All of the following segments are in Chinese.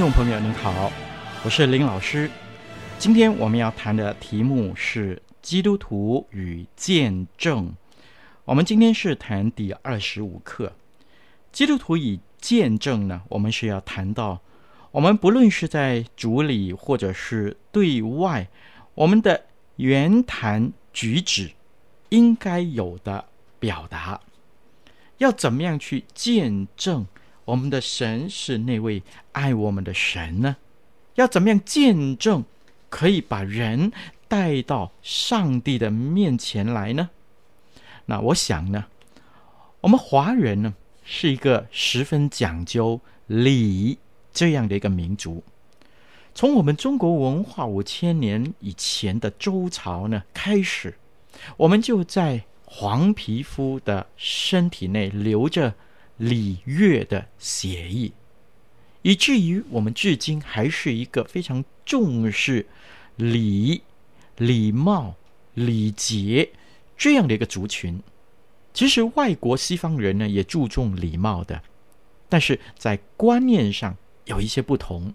众朋友您好，我是林老师。今天我们要谈的题目是基督徒与见证。我们今天是谈第二十五课。基督徒与见证呢，我们是要谈到，我们不论是在主里或者是对外，我们的言谈举止应该有的表达，要怎么样去见证？我们的神是那位爱我们的神呢？要怎么样见证，可以把人带到上帝的面前来呢？那我想呢，我们华人呢是一个十分讲究礼这样的一个民族。从我们中国文化五千年以前的周朝呢开始，我们就在黄皮肤的身体内留着。礼乐的协议，以至于我们至今还是一个非常重视礼、礼貌、礼节这样的一个族群。其实外国西方人呢也注重礼貌的，但是在观念上有一些不同。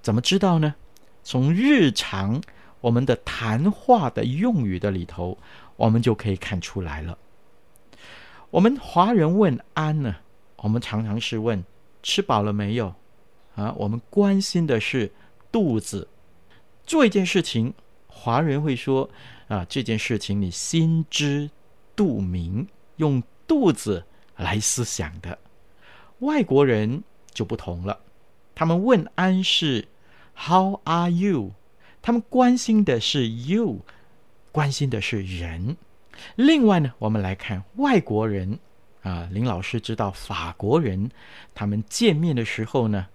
怎么知道呢？从日常我们的谈话的用语的里头，我们就可以看出来了。我们华人问安呢，我们常常是问吃饱了没有啊？我们关心的是肚子。做一件事情，华人会说啊，这件事情你心知肚明，用肚子来思想的。外国人就不同了，他们问安是 How are you？他们关心的是 you，关心的是人。另外呢，我们来看外国人啊，林老师知道法国人他们见面的时候呢，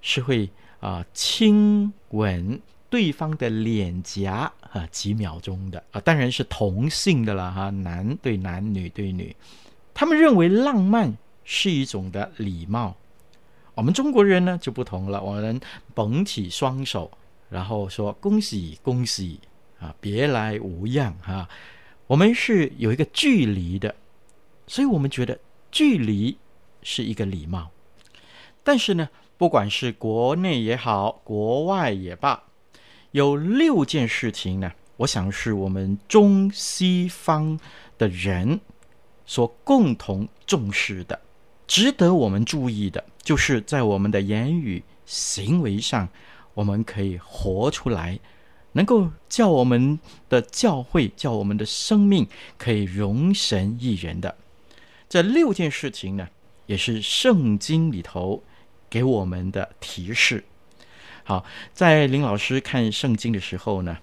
是会啊亲吻对方的脸颊啊几秒钟的啊，当然是同性的了哈、男对男，女对女，他们认为浪漫是一种的礼貌。我们中国人呢就不同了，我们捧起双手，然后说恭喜恭喜啊，别来无恙啊。我们是有一个距离的，所以我们觉得距离是一个礼貌。但是呢，不管是国内也好，国外也罢，有六件事情呢，我想是我们中西方的人所共同重视的，值得我们注意的，就是在我们的言语行为上，我们可以活出来。能够叫我们的教会，叫我们的生命可以容神益人的这六件事情呢，也是圣经里头给我们的提示。好，在林老师看圣经的时候呢，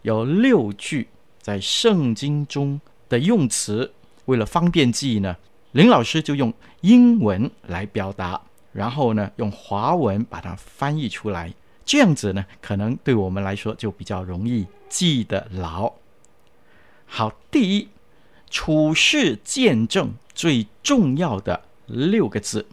有六句在圣经中的用词，为了方便记忆呢，林老师就用英文来表达，然后呢，用华文把它翻译出来。这样子呢，可能对我们来说就比较容易记得牢。好，第一，处事见证最重要的六个字，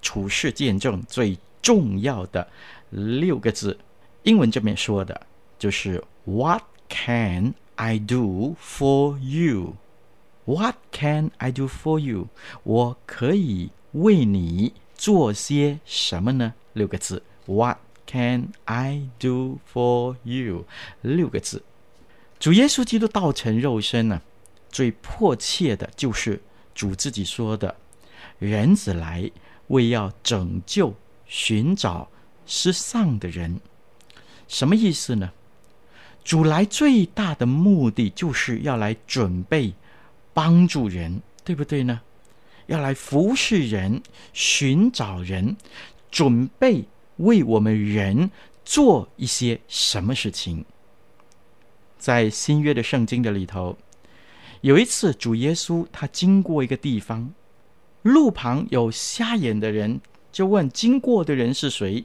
处事见证最重要的六个字，英文这边说的就是 “What can I do for you? What can I do for you？” 我可以为你做些什么呢？六个字，What Can I do for you？六个字，主耶稣基督道成肉身呢，最迫切的就是主自己说的，人子来，为要拯救、寻找失丧的人。什么意思呢？主来最大的目的就是要来准备帮助人，对不对呢？要来服侍人、寻找人，准备为我们人做一些什么事情。在新约的圣经的里头，有一次主耶稣他经过一个地方，路旁有瞎眼的人，就问经过的人是谁？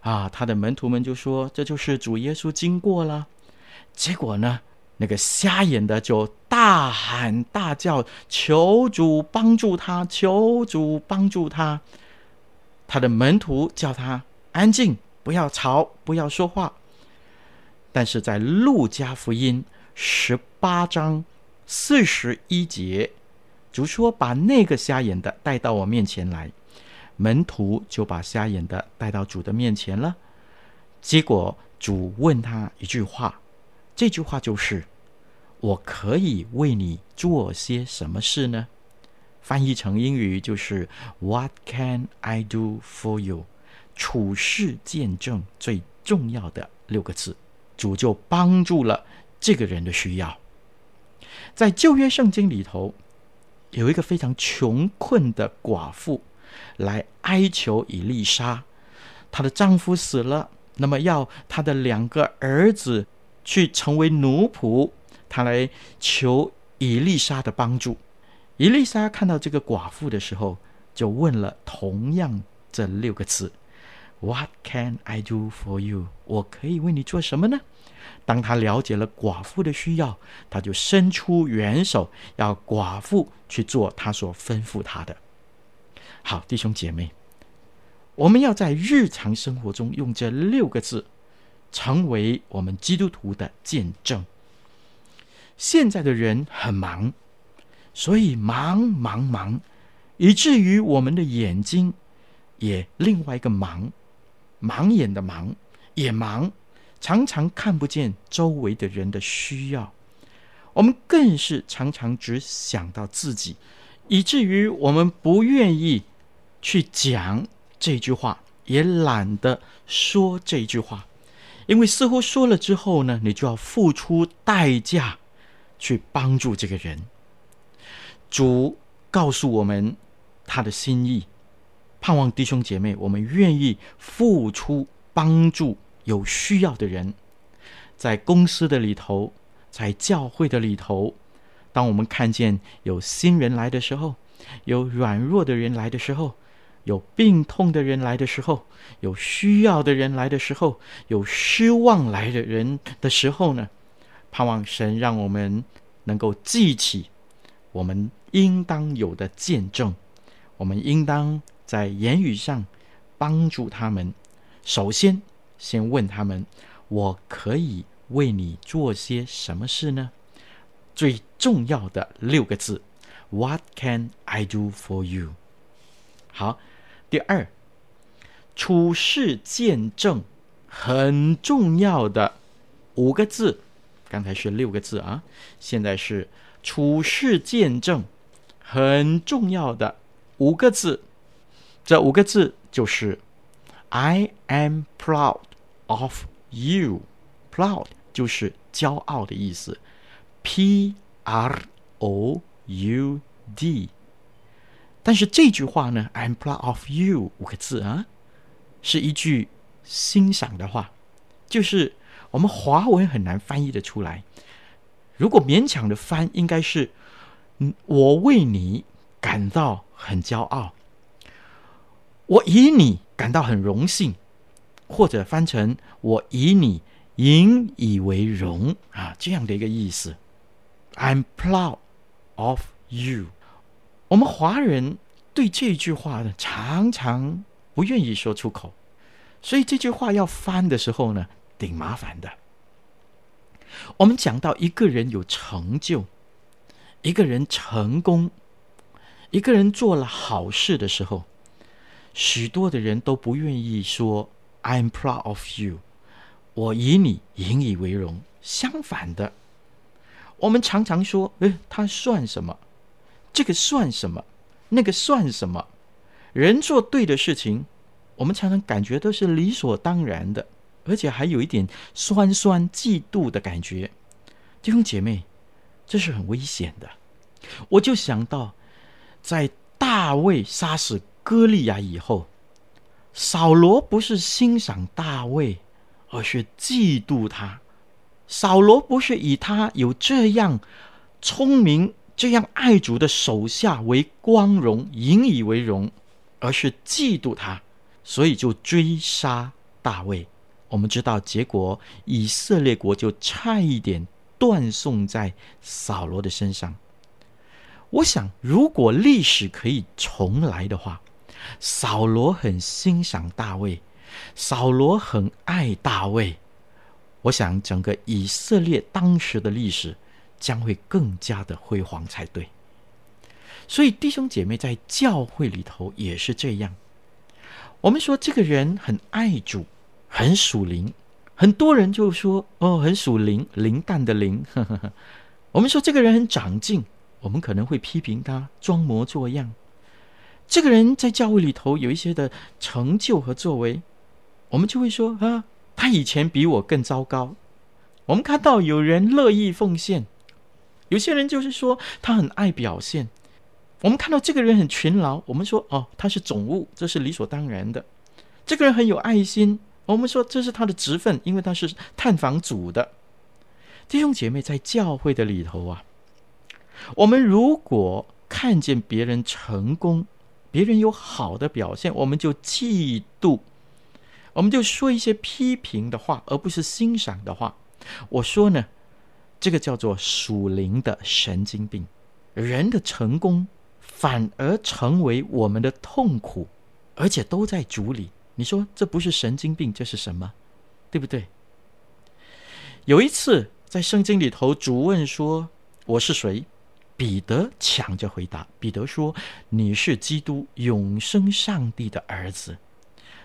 啊，他的门徒们就说：“这就是主耶稣经过了。”结果呢，那个瞎眼的就大喊大叫，求主帮助他，求主帮助他。他的门徒叫他安静，不要吵，不要说话。但是在路加福音十八章四十一节，主说：“把那个瞎眼的带到我面前来。”门徒就把瞎眼的带到主的面前了。结果主问他一句话，这句话就是：“我可以为你做些什么事呢？”翻译成英语就是 “What can I do for you？” 处事见证最重要的六个字，主就帮助了这个人的需要。在旧约圣经里头，有一个非常穷困的寡妇。来哀求以利沙，她的丈夫死了，那么要她的两个儿子去成为奴仆，她来求以利沙的帮助。以利沙看到这个寡妇的时候，就问了同样这六个字：“What can I do for you？” 我可以为你做什么呢？当他了解了寡妇的需要，他就伸出援手，要寡妇去做他所吩咐他的。好，弟兄姐妹，我们要在日常生活中用这六个字，成为我们基督徒的见证。现在的人很忙，所以忙忙忙，以至于我们的眼睛也另外一个忙，盲眼的盲也盲，常常看不见周围的人的需要。我们更是常常只想到自己，以至于我们不愿意。去讲这句话，也懒得说这句话，因为似乎说了之后呢，你就要付出代价去帮助这个人。主告诉我们他的心意，盼望弟兄姐妹，我们愿意付出帮助有需要的人，在公司的里头，在教会的里头，当我们看见有新人来的时候，有软弱的人来的时候。有病痛的人来的时候，有需要的人来的时候，有失望来的人的时候呢，盼望神让我们能够记起我们应当有的见证，我们应当在言语上帮助他们。首先，先问他们：我可以为你做些什么事呢？最重要的六个字：What can I do for you？好。第二，处事见证很重要的五个字，刚才是六个字啊，现在是处事见证很重要的五个字，这五个字就是 “I am proud of you”。proud 就是骄傲的意思，P R O U D。但是这句话呢，"I am proud of you” 五个字啊，是一句欣赏的话，就是我们华文很难翻译的出来。如果勉强的翻，应该是“嗯，我为你感到很骄傲，我以你感到很荣幸”，或者翻成“我以你引以为荣”啊，这样的一个意思。“I'm proud of you”。我们华人对这句话呢，常常不愿意说出口，所以这句话要翻的时候呢，挺麻烦的。我们讲到一个人有成就，一个人成功，一个人做了好事的时候，许多的人都不愿意说 “I'm proud of you”，我以你引以为荣。相反的，我们常常说：“诶，他算什么？”这个算什么？那个算什么？人做对的事情，我们常常感觉都是理所当然的，而且还有一点酸酸嫉妒的感觉。弟兄姐妹，这是很危险的。我就想到，在大卫杀死歌利亚以后，扫罗不是欣赏大卫，而是嫉妒他。扫罗不是以他有这样聪明、这样爱主的手下为光荣、引以为荣，而是嫉妒他，所以就追杀大卫。我们知道结果，以色列国就差一点断送在扫罗的身上。我想，如果历史可以重来的话，扫罗很欣赏大卫，扫罗很爱大卫。我想，整个以色列当时的历史将会更加的辉煌才对。所以，弟兄姐妹在教会里头也是这样。我们说这个人很爱主，很属灵，很多人就说：“哦，很属灵，灵蛋的灵。”。我们说这个人很长进，我们可能会批评他装模作样。这个人在教会里头有一些的成就和作为，我们就会说：“啊。”他以前比我更糟糕。我们看到有人乐意奉献，有些人就是说他很爱表现。我们看到这个人很勤劳，我们说哦，他是总务，这是理所当然的。这个人很有爱心，我们说这是他的职分，因为他是探访组的。弟兄姐妹在教会的里头啊，我们如果看见别人成功，别人有好的表现，我们就嫉妒。我们就说一些批评的话，而不是欣赏的话。我说呢，这个叫做属灵的神经病。人的成功反而成为我们的痛苦，而且都在主里。你说这不是神经病，这是什么？对不对？有一次在圣经里头，主问说：“我是谁？”彼得抢着回答：“彼得说，你是基督，永生上帝的儿子。”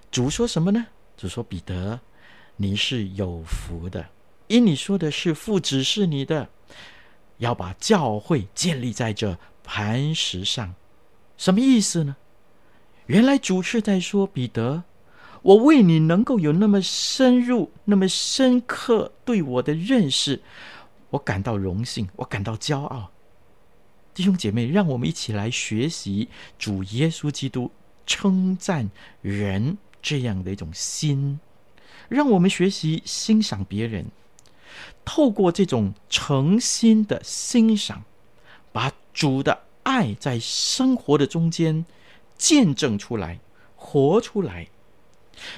主说什么呢？主说彼得，你是有福的，因你说的是父指示你的，要把教会建立在这磐石上。什么意思呢？原来主是在说彼得，我为你能够有那么深入、那么深刻对我的认识，我感到荣幸，我感到骄傲。弟兄姐妹，让我们一起来学习主耶稣基督称赞人。这样的一种心，让我们学习欣赏别人，透过这种诚心的欣赏，把主的爱在生活的中间见证出来、活出来。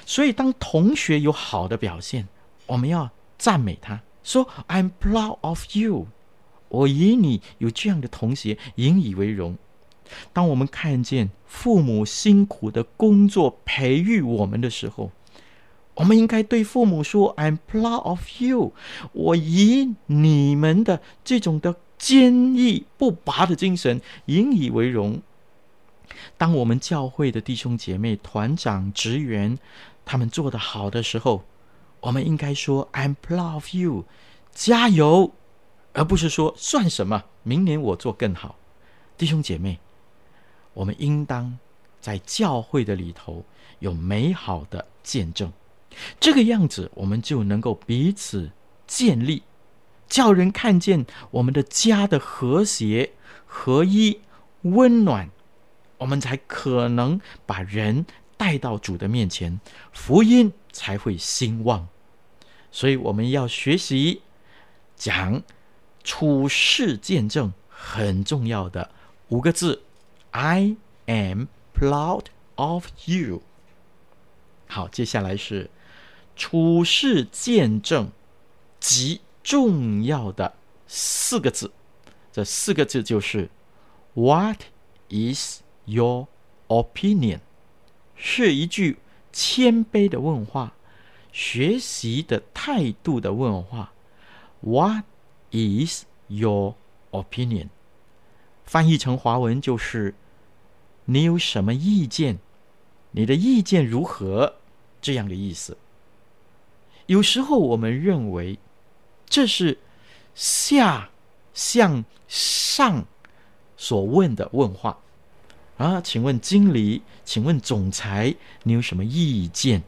所以，当同学有好的表现，我们要赞美他，说：“I'm proud of you。”我以你有这样的同学引以为荣。当我们看见父母辛苦的工作培育我们的时候，我们应该对父母说：“I'm proud of you。”我以你们的这种的坚毅不拔的精神引以为荣。当我们教会的弟兄姐妹、团长、职员他们做得好的时候，我们应该说：“I'm proud of you，加油！”而不是说“算什么，明年我做更好。”弟兄姐妹。我们应当在教会的里头有美好的见证，这个样子我们就能够彼此建立，叫人看见我们的家的和谐、合一、温暖，我们才可能把人带到主的面前，福音才会兴旺。所以我们要学习讲处世见证很重要的五个字。I am proud of you。好，接下来是处世见证极重要的四个字，这四个字就是 What is your opinion？是一句谦卑的问话，学习的态度的问话。What is your opinion？翻译成华文就是。你有什么意见？你的意见如何？这样的意思。有时候我们认为这是下向上所问的问话啊，请问经理，请问总裁，你有什么意见？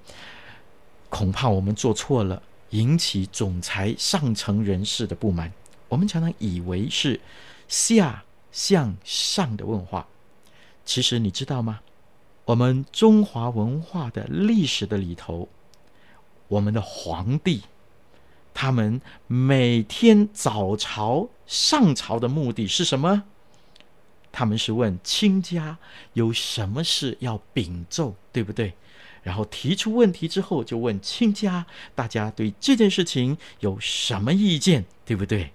恐怕我们做错了，引起总裁上层人士的不满。我们常常以为是下向上的问话，其实你知道吗？我们中华文化的历史的里头，我们的皇帝，他们每天早朝上朝的目的是什么？他们是问亲家有什么事要禀奏，对不对？然后提出问题之后，就问亲家，大家对这件事情有什么意见，对不对？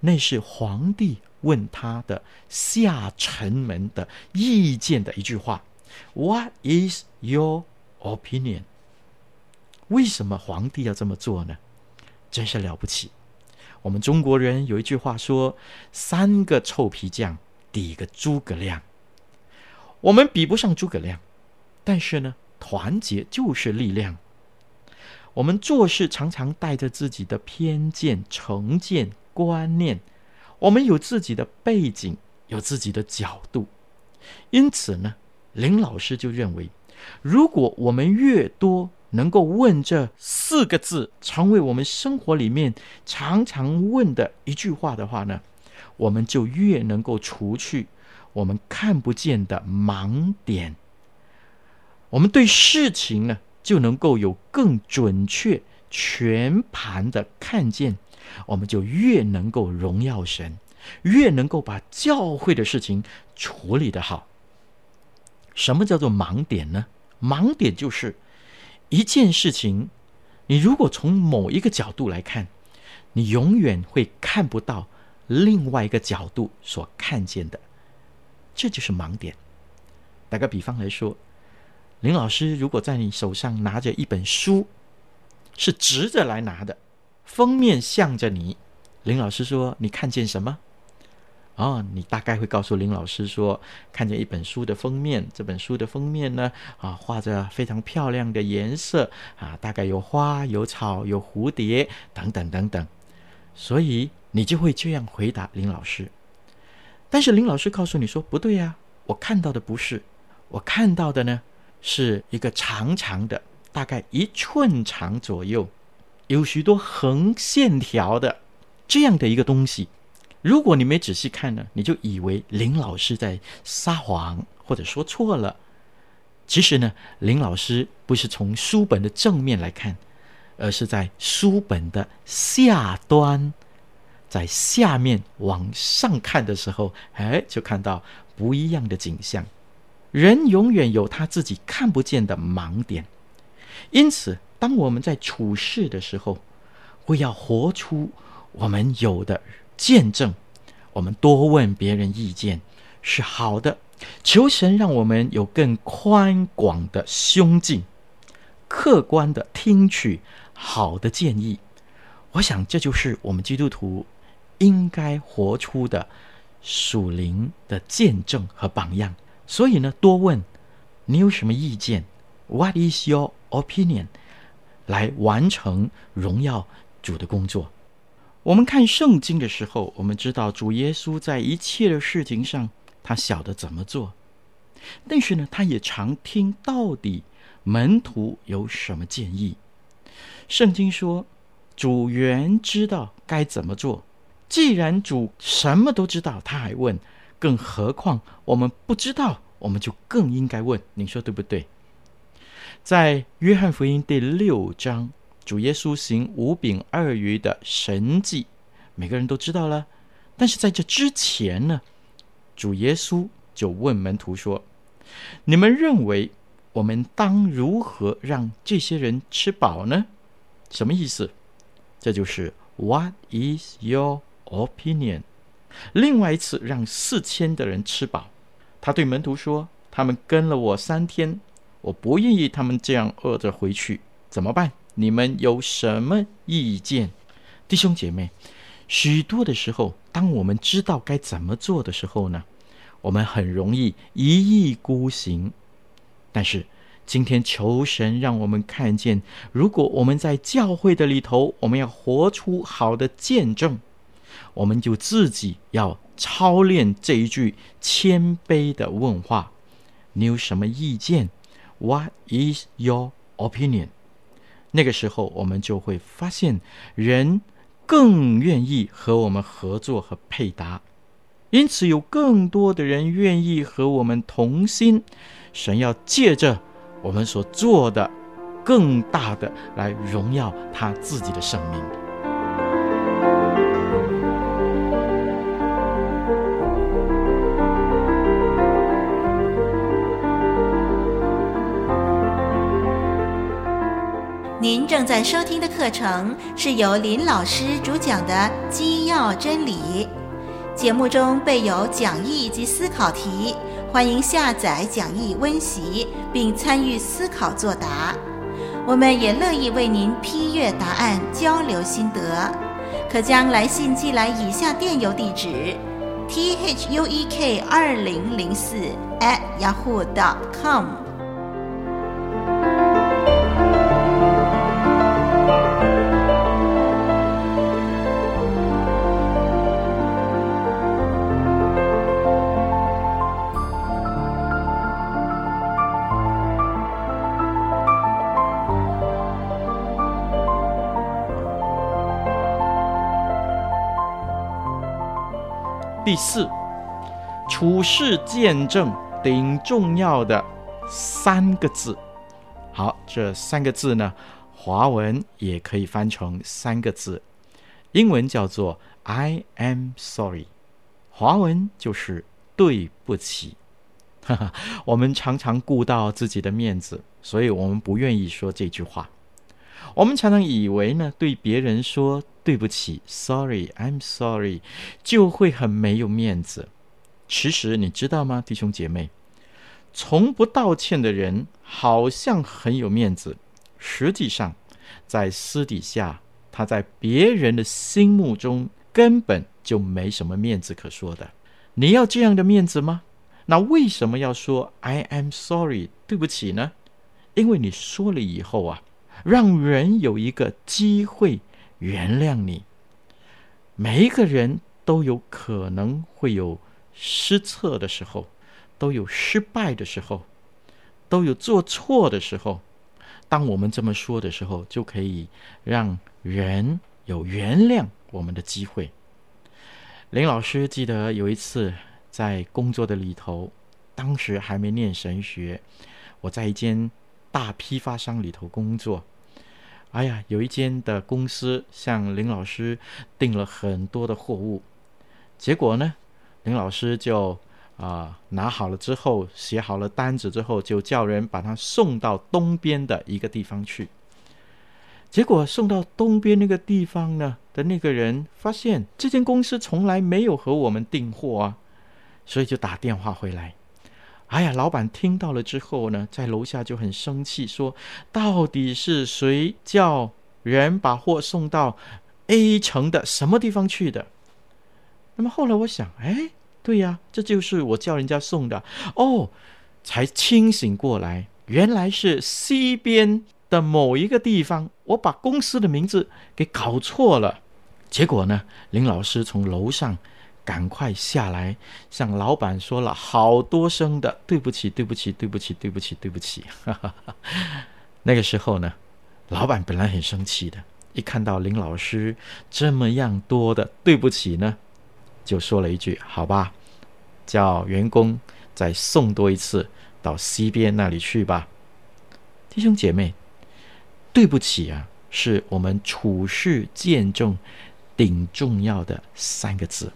那是皇帝问他的下臣们的意见的一句话。What is your opinion？为什么皇帝要这么做呢？真是了不起！我们中国人有一句话说：“三个臭皮匠抵一个诸葛亮。”我们比不上诸葛亮，但是呢，团结就是力量。我们做事常常带着自己的偏见、成见、观念，我们有自己的背景，有自己的角度，因此呢。林老师就认为，如果我们越多能够问这四个字，成为我们生活里面常常问的一句话的话呢，我们就越能够除去我们看不见的盲点。我们对事情呢，就能够有更准确、全盘的看见，我们就越能够荣耀神，越能够把教会的事情处理得好。什么叫做盲点呢？盲点就是一件事情，你如果从某一个角度来看，你永远会看不到另外一个角度所看见的，这就是盲点。打个比方来说，林老师如果在你手上拿着一本书，是直着来拿的，封面向着你，林老师说，你看见什么？哦，你大概会告诉林老师说，看见一本书的封面，这本书的封面呢，啊，画着非常漂亮的颜色，啊，大概有花、有草、有蝴蝶等等等等，所以你就会这样回答林老师。但是林老师告诉你说，不对呀，我看到的不是，我看到的呢，是一个长长的，大概一寸长左右，有许多横线条的这样的一个东西。如果你没仔细看呢，你就以为林老师在撒谎或者说错了。其实呢，林老师不是从书本的正面来看，而是在书本的下端，在下面往上看的时候，哎，就看到不一样的景象。人永远有他自己看不见的盲点，因此，当我们在处事的时候，会要活出我们有的。见证，我们多问别人意见是好的。求神让我们有更宽广的胸襟，客观的听取好的建议。我想这就是我们基督徒应该活出的属灵的见证和榜样。所以呢，多问你有什么意见？What is your opinion？来完成荣耀主的工作。我们看圣经的时候，我们知道主耶稣在一切的事情上，他晓得怎么做。但是呢，他也常听到底门徒有什么建议。圣经说，主原知道该怎么做。既然主什么都知道，他还问，更何况我们不知道，我们就更应该问。你说对不对？在约翰福音第六章。主耶稣行五饼二鱼的神迹，每个人都知道了。但是在这之前呢，主耶稣就问门徒说：“你们认为我们当如何让这些人吃饱呢？”什么意思？这就是 “What is your opinion？” 另外一次让四千的人吃饱，他对门徒说：“他们跟了我三天，我不愿意他们这样饿着回去，怎么办？”你们有什么意见，弟兄姐妹？许多的时候，当我们知道该怎么做的时候呢，我们很容易一意孤行。但是今天求神让我们看见，如果我们在教会的里头，我们要活出好的见证，我们就自己要操练这一句谦卑的问话：“你有什么意见？”What is your opinion？那个时候，我们就会发现，人更愿意和我们合作和配搭，因此有更多的人愿意和我们同心。神要借着我们所做的，更大的来荣耀他自己的生命。您正在收听的课程是由林老师主讲的《基要真理》，节目中备有讲义及思考题，欢迎下载讲义温习并参与思考作答。我们也乐意为您批阅答案，交流心得，可将来信寄来以下电邮地址：t h u e k 二零零四 at yahoo dot com 第四，处事见证顶重要的三个字。好，这三个字呢，华文也可以翻成三个字，英文叫做 “I am sorry”，华文就是“对不起”。哈哈，我们常常顾到自己的面子，所以我们不愿意说这句话。我们常常以为呢，对别人说。对不起，Sorry，I'm sorry，就会很没有面子。其实你知道吗，弟兄姐妹，从不道歉的人好像很有面子，实际上在私底下，他在别人的心目中根本就没什么面子可说的。你要这样的面子吗？那为什么要说 I am sorry，对不起呢？因为你说了以后啊，让人有一个机会。原谅你。每一个人都有可能会有失策的时候，都有失败的时候，都有做错的时候。当我们这么说的时候，就可以让人有原谅我们的机会。林老师记得有一次在工作的里头，当时还没念神学，我在一间大批发商里头工作。哎呀，有一间的公司向林老师订了很多的货物，结果呢，林老师就啊、拿好了之后，写好了单子之后，就叫人把它送到东边的一个地方去。结果送到东边那个地方呢的那个人发现，这间公司从来没有和我们订货啊，所以就打电话回来。哎呀，老板听到了之后呢，在楼下就很生气，说：“到底是谁叫人把货送到 A 城的什么地方去的？”那么后来我想，哎，对呀，这就是我叫人家送的哦，才清醒过来，原来是西边的某一个地方，我把公司的名字给搞错了。结果呢，林老师从楼上。赶快下来，向老板说了好多声的对不起，对不起，对不起，对不起，对不起。那个时候呢，老板本来很生气的，一看到林老师这么样多的对不起呢，就说了一句：“好吧，叫员工再送多一次到西边那里去吧。”弟兄姐妹，对不起啊，是我们处事见证顶重要的三个字。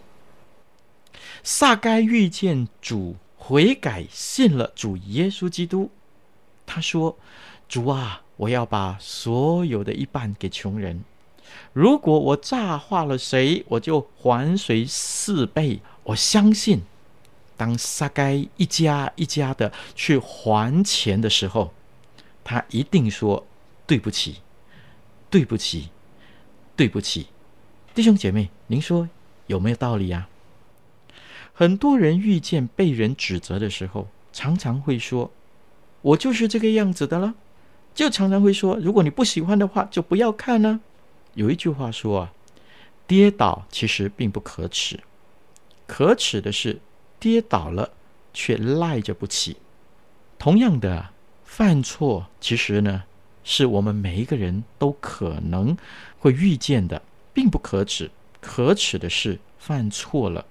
撒该遇见主，悔改，信了主耶稣基督。他说：“主啊，我要把所有的一半给穷人。如果我诈化了谁，我就还谁四倍。”我相信，当撒该一家一家的去还钱的时候，他一定说：“对不起，对不起，对不起。”弟兄姐妹，您说有没有道理啊？很多人遇见被人指责的时候，常常会说：“我就是这个样子的了。”就常常会说：“如果你不喜欢的话，就不要看呢。”有一句话说：“啊，跌倒其实并不可耻，可耻的是跌倒了却赖着不起。同样的，犯错其实呢，是我们每一个人都可能会遇见的，并不可耻。可耻的是犯错了，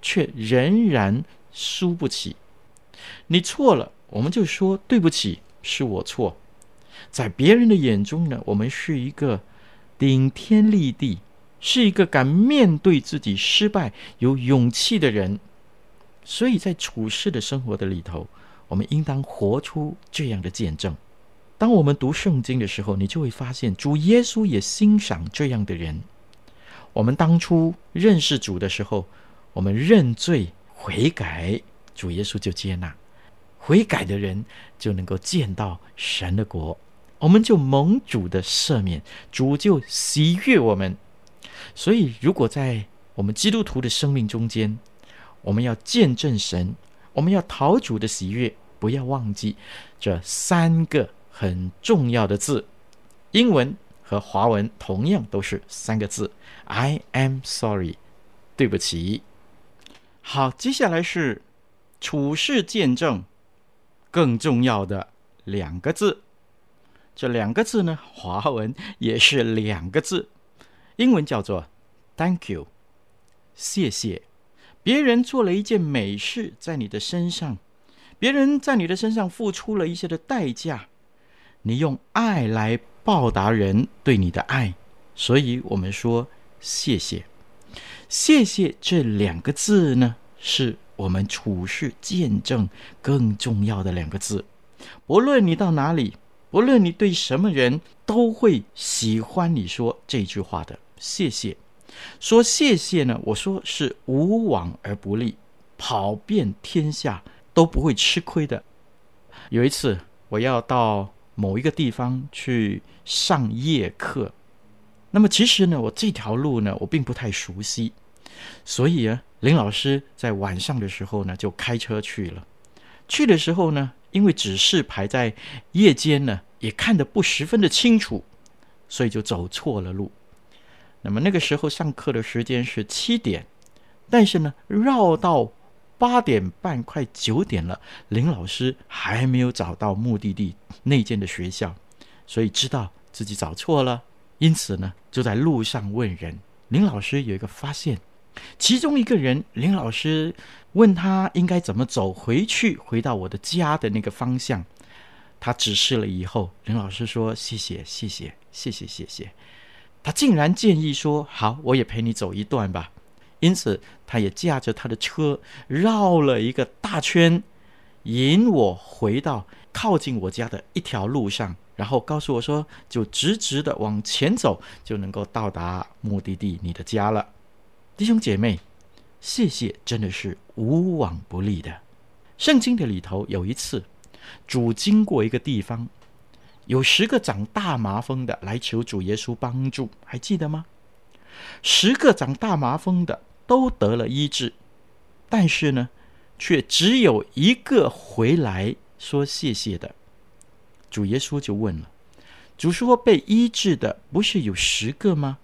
却仍然输不起。你错了，我们就说对不起，是我错。在别人的眼中呢，我们是一个顶天立地，是一个敢面对自己失败、有勇气的人。所以在处世的生活的里头，我们应当活出这样的见证。当我们读圣经的时候，你就会发现，主耶稣也欣赏这样的人。我们当初认识主的时候，我们认罪悔改，主耶稣就接纳。悔改的人就能够见到神的国，我们就蒙主的赦免，主就喜悦我们。所以，如果在我们基督徒的生命中间，我们要见证神，我们要讨主的喜悦，不要忘记这三个很重要的字。英文和华文同样都是三个字：I am sorry，对不起。好，接下来是处世见证。更重要的两个字，这两个字呢，华文也是两个字，英文叫做 “Thank you”，谢谢。别人做了一件美事在你的身上，别人在你的身上付出了一些的代价，你用爱来报答人对你的爱，所以我们说谢谢。谢谢这两个字呢，是。我们处世见证更重要的两个字，不论你到哪里，不论你对什么人，都会喜欢你说这句话的。谢谢，说谢谢呢？我说是无往而不利，跑遍天下都不会吃亏的。有一次，我要到某一个地方去上夜课，那么其实呢，我这条路呢，我并不太熟悉。所以啊，林老师在晚上的时候呢，就开车去了。去的时候呢，因为指示牌在夜间呢，也看得不十分的清楚，所以就走错了路。那么那个时候上课的时间是七点，但是呢，绕到八点半快九点了，林老师还没有找到目的地那间的学校，所以知道自己找错了，因此呢，就在路上问人。林老师有一个发现。其中一个人，林老师问他应该怎么走回去，回到我的家的那个方向。他指示了以后，林老师说：“谢谢，谢谢，谢谢，谢谢。”他竟然建议说：“好，我也陪你走一段吧。”因此，他也驾着他的车绕了一个大圈，引我回到靠近我家的一条路上，然后告诉我说：“就直直的往前走，就能够到达目的地，你的家了。”弟兄姐妹，谢谢真的是无往不利的。圣经的里头有一次，主经过一个地方，有十个长大麻风的来求主耶稣帮助，还记得吗？十个长大麻风的都得了医治，但是呢，却只有一个回来说谢谢的。主耶稣就问了：“主说被医治的不是有十个吗？”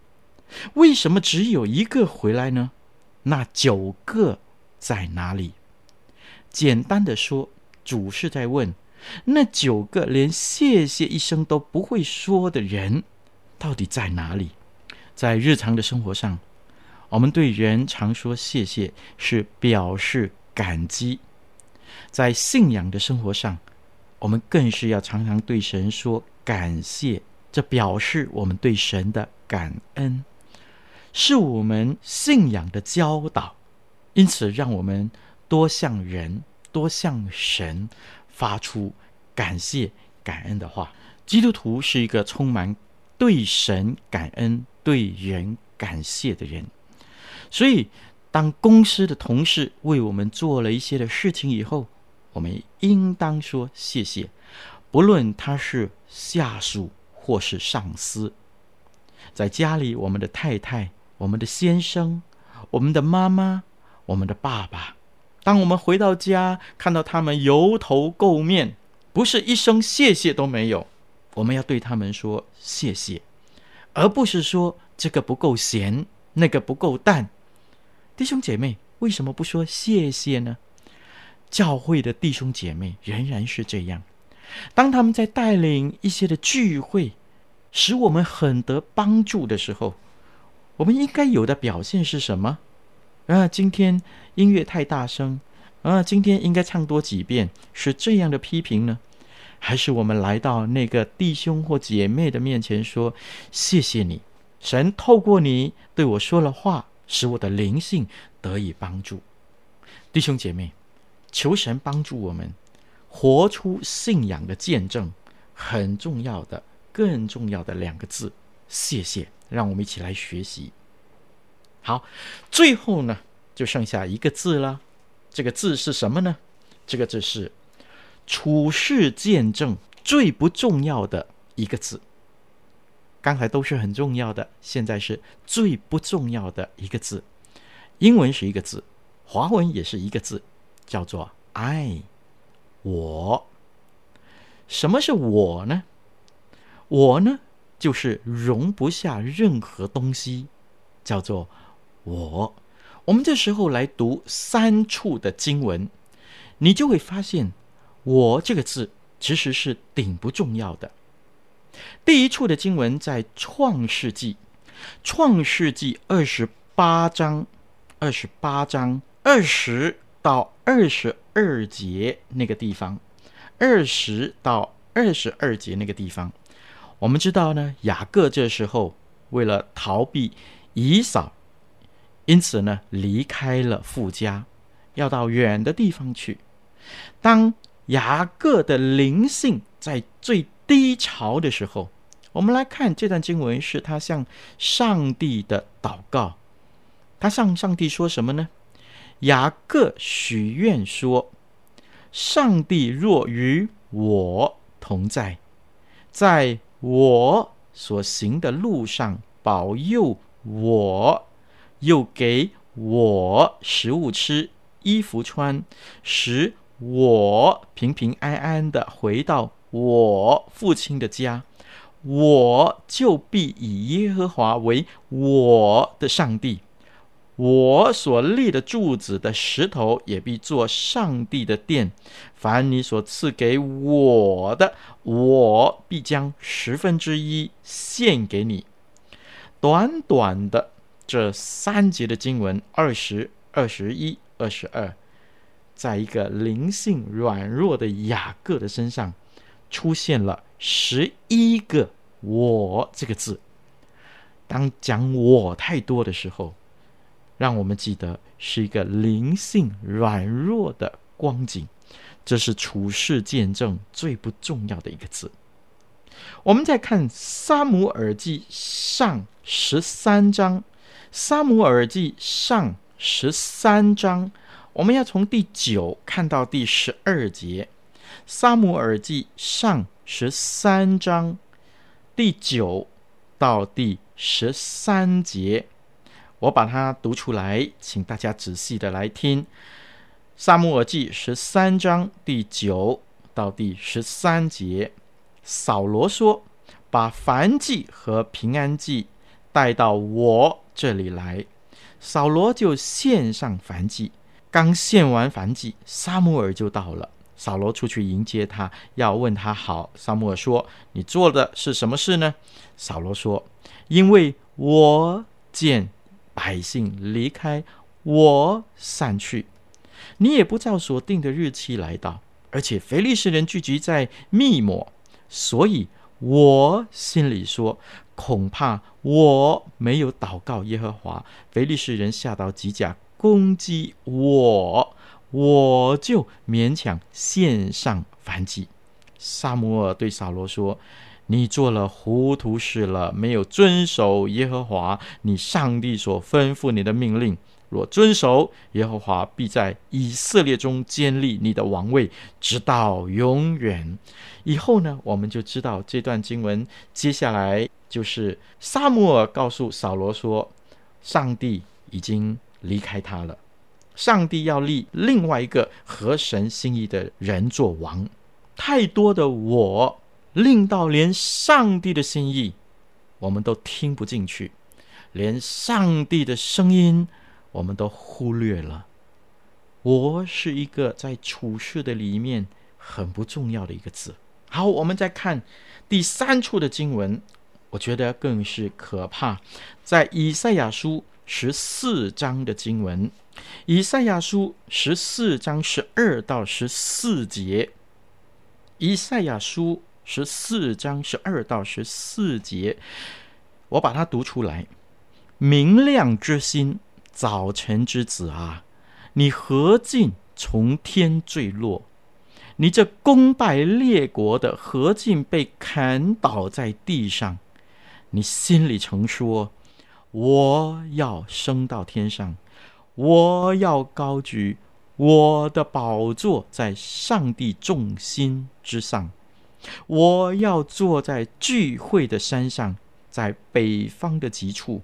为什么只有一个回来呢？那九个在哪里？简单的说，主是在问那九个连谢谢一声都不会说的人，到底在哪里？在日常的生活上，我们对人常说谢谢，是表示感激；在信仰的生活上，我们更是要常常对神说感谢，这表示我们对神的感恩。是我们信仰的教导，因此让我们多向人、多向神发出感谢、感恩的话。基督徒是一个充满对神感恩、对人感谢的人。所以，当公司的同事为我们做了一些的事情以后，我们应当说谢谢，不论他是下属或是上司。在家里，我们的太太。我们的先生，我们的妈妈，我们的爸爸，当我们回到家，看到他们油头垢面，不是一声谢谢都没有，我们要对他们说谢谢，而不是说这个不够咸，那个不够淡。弟兄姐妹，为什么不说谢谢呢？教会的弟兄姐妹仍然是这样。当他们在带领一些的聚会，使我们很得帮助的时候，我们应该有的表现是什么？啊，今天音乐太大声，啊，今天应该唱多几遍，是这样的批评呢？还是我们来到那个弟兄或姐妹的面前说：“谢谢你，神透过你对我说了话，使我的灵性得以帮助。”弟兄姐妹，求神帮助我们活出信仰的见证。很重要的、更重要的两个字：谢谢。让我们一起来学习。好，最后呢，就剩下一个字了。这个字是什么呢？这个字是。处世见证最不重要的一个字，刚才都是很重要的，现在是最不重要的一个字。英文是一个字，华文也是一个字，叫做“爱”。我，什么是我呢？我呢，就是容不下任何东西，叫做我。我们这时候来读三处的经文，你就会发现。我这个字其实是顶不重要的。第一处的经文在创世纪，创世纪二十八章，二十八章二十到二十二节那个地方，二十到二十二节那个地方，我们知道呢，雅各这时候为了逃避以扫，因此呢离开了父家，要到远的地方去。当雅各的灵性在最低潮的时候，我们来看这段经文，是他向上帝的祷告。他向上帝说什么呢？雅各许愿说：“上帝若与我同在，在我所行的路上保佑我，又给我食物吃、衣服穿，使。”我平平安安的回到我父亲的家，我就必以耶和华为我的上帝，我所立的柱子的石头也必做上帝的殿。凡你所赐给我的，我必将十分之一献给你。短短的这三节的经文，二十、二十一、二十二。在一个灵性软弱的雅各的身上，出现了十一个“我”这个字。当讲“我”太多的时候，让我们记得是一个灵性软弱的光景。这是处世见证最不重要的一个字。我们再看《撒母耳记上》十三章，《撒母耳记上》十三章。我们要从第九看到第十二节，《撒母耳记上》十三章第九到第十三节，我把它读出来，请大家仔细的来听。《撒母耳记》十三章第九到第十三节，扫罗说：“把燔祭和平安祭带到我这里来。”扫罗就献上燔祭。刚献完燔祭，撒母耳就到了。扫罗出去迎接他，要问他好。撒母耳说：“你做的是什么事呢？”扫罗说：“因为我见百姓离开，我散去，你也不照所定的日期来到，而且非利士人聚集在密抹，所以我心里说，恐怕我没有祷告耶和华，非利士人下到吉甲。”攻击我，我就勉强献上反击。撒母耳对扫罗说：“你做了糊涂事了，没有遵守耶和华你上帝所吩咐你的命令。若遵守，耶和华必在以色列中建立你的王位，直到永远。”以后呢，我们就知道这段经文接下来就是撒母耳告诉扫罗说：“上帝已经。”离开他了，上帝要立另外一个合神心意的人做王。太多的我，令到连上帝的心意我们都听不进去，连上帝的声音我们都忽略了。我是一个在处事的里面很不重要的一个字。好，我们再看第三处的经文，我觉得更是可怕。在以赛亚书十四章的经文，以赛亚书十四章十二到十四节，以赛亚书十四章十二到十四节，我把它读出来：明亮之星，早晨之子啊！你何竟从天坠落？你这攻败列国的，何竟被砍倒在地上？你心里曾说：“我要升到天上，我要高举我的宝座在上帝众星之上，我要坐在聚会的山上，在北方的极处，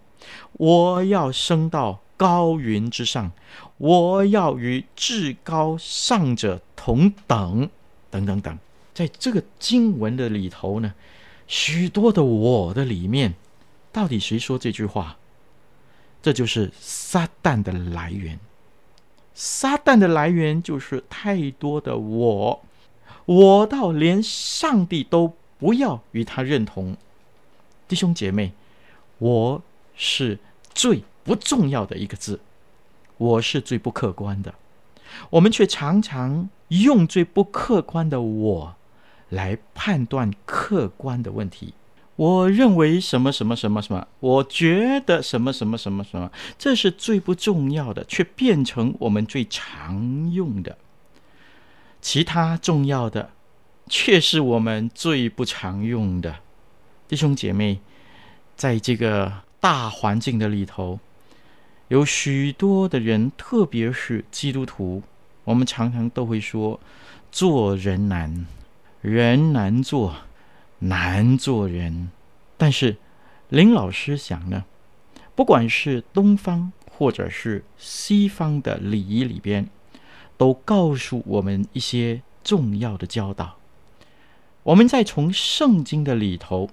我要升到。”高云之上，我要与至高上者同等，等等等。在这个经文的里头呢，许多的我的里面，到底谁说这句话？这就是撒旦的来源。撒旦的来源就是太多的我，我到连上帝都不要与他认同。弟兄姐妹，我是最。不重要的一个字，我是最不客观的。我们却常常用最不客观的我来判断客观的问题。我认为什么什么什么什么，我觉得什么什么什么什么，这是最不重要的，却变成我们最常用的。其他重要的，却是我们最不常用的。弟兄姐妹，在这个大环境的里头。有许多的人，特别是基督徒，我们常常都会说：“做人难，人难做，难做人。”但是林老师想呢，不管是东方或者是西方的礼仪里边，都告诉我们一些重要的教导。我们再从圣经的里头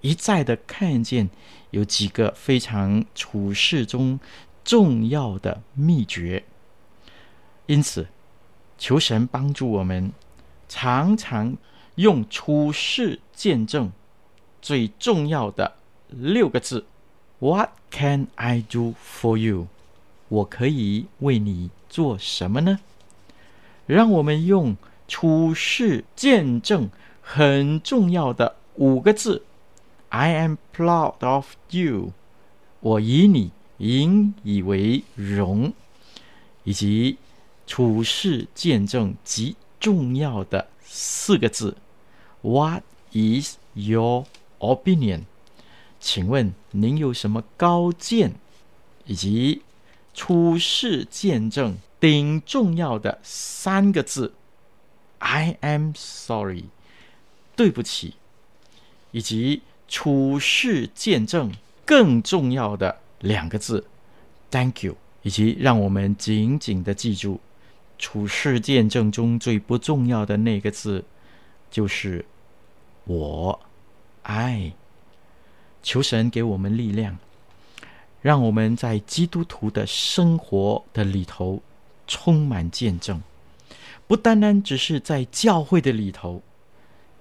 一再的看见。有几个非常处世中重要的秘诀，因此求神帮助我们，常常用处世见证最重要的六个字：What can I do for you？我可以为你做什么呢？让我们用处世见证很重要的五个字。I am proud of you，我以你引以为荣，以及处世见证极重要的四个字：What is your opinion？请问您有什么高见？以及处世见证顶重要的三个字：I am sorry，对不起，以及。处世见证更重要的两个字，Thank you，以及让我们紧紧的记住，处世见证中最不重要的那个字，就是我爱。求神给我们力量，让我们在基督徒的生活的里头充满见证，不单单只是在教会的里头，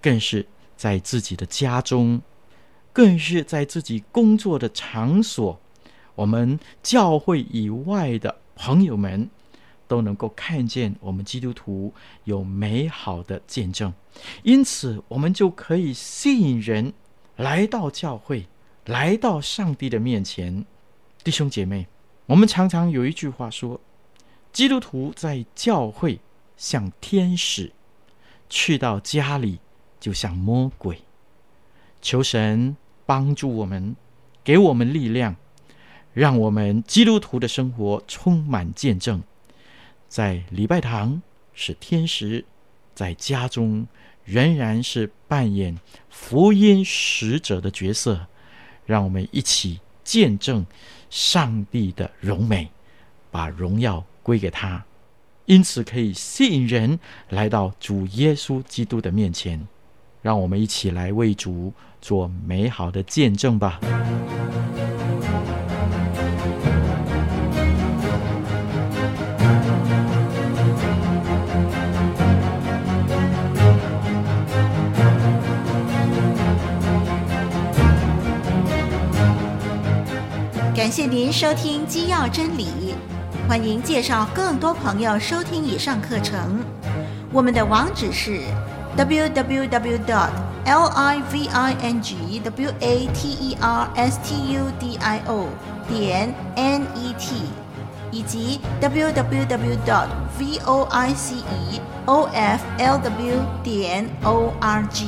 更是在自己的家中。更是在自己工作的场所，我们教会以外的朋友们都能够看见我们基督徒有美好的见证，因此我们就可以吸引人来到教会，来到上帝的面前。弟兄姐妹，我们常常有一句话说：基督徒在教会像天使，去到家里就像魔鬼。求神。帮助我们，给我们力量，让我们基督徒的生活充满见证。在礼拜堂是天使，在家中仍然是扮演福音使者的角色。让我们一起见证上帝的荣美，把荣耀归给他，因此可以吸引人来到主耶稣基督的面前。让我们一起来为主做美好的见证吧。谢您收听《机要真理》，欢迎介绍更多朋友收听以上课程。我们的网址是 www.dot.livingwaterstudio 点 net，以及 www.dot.voiceoflw 点 org。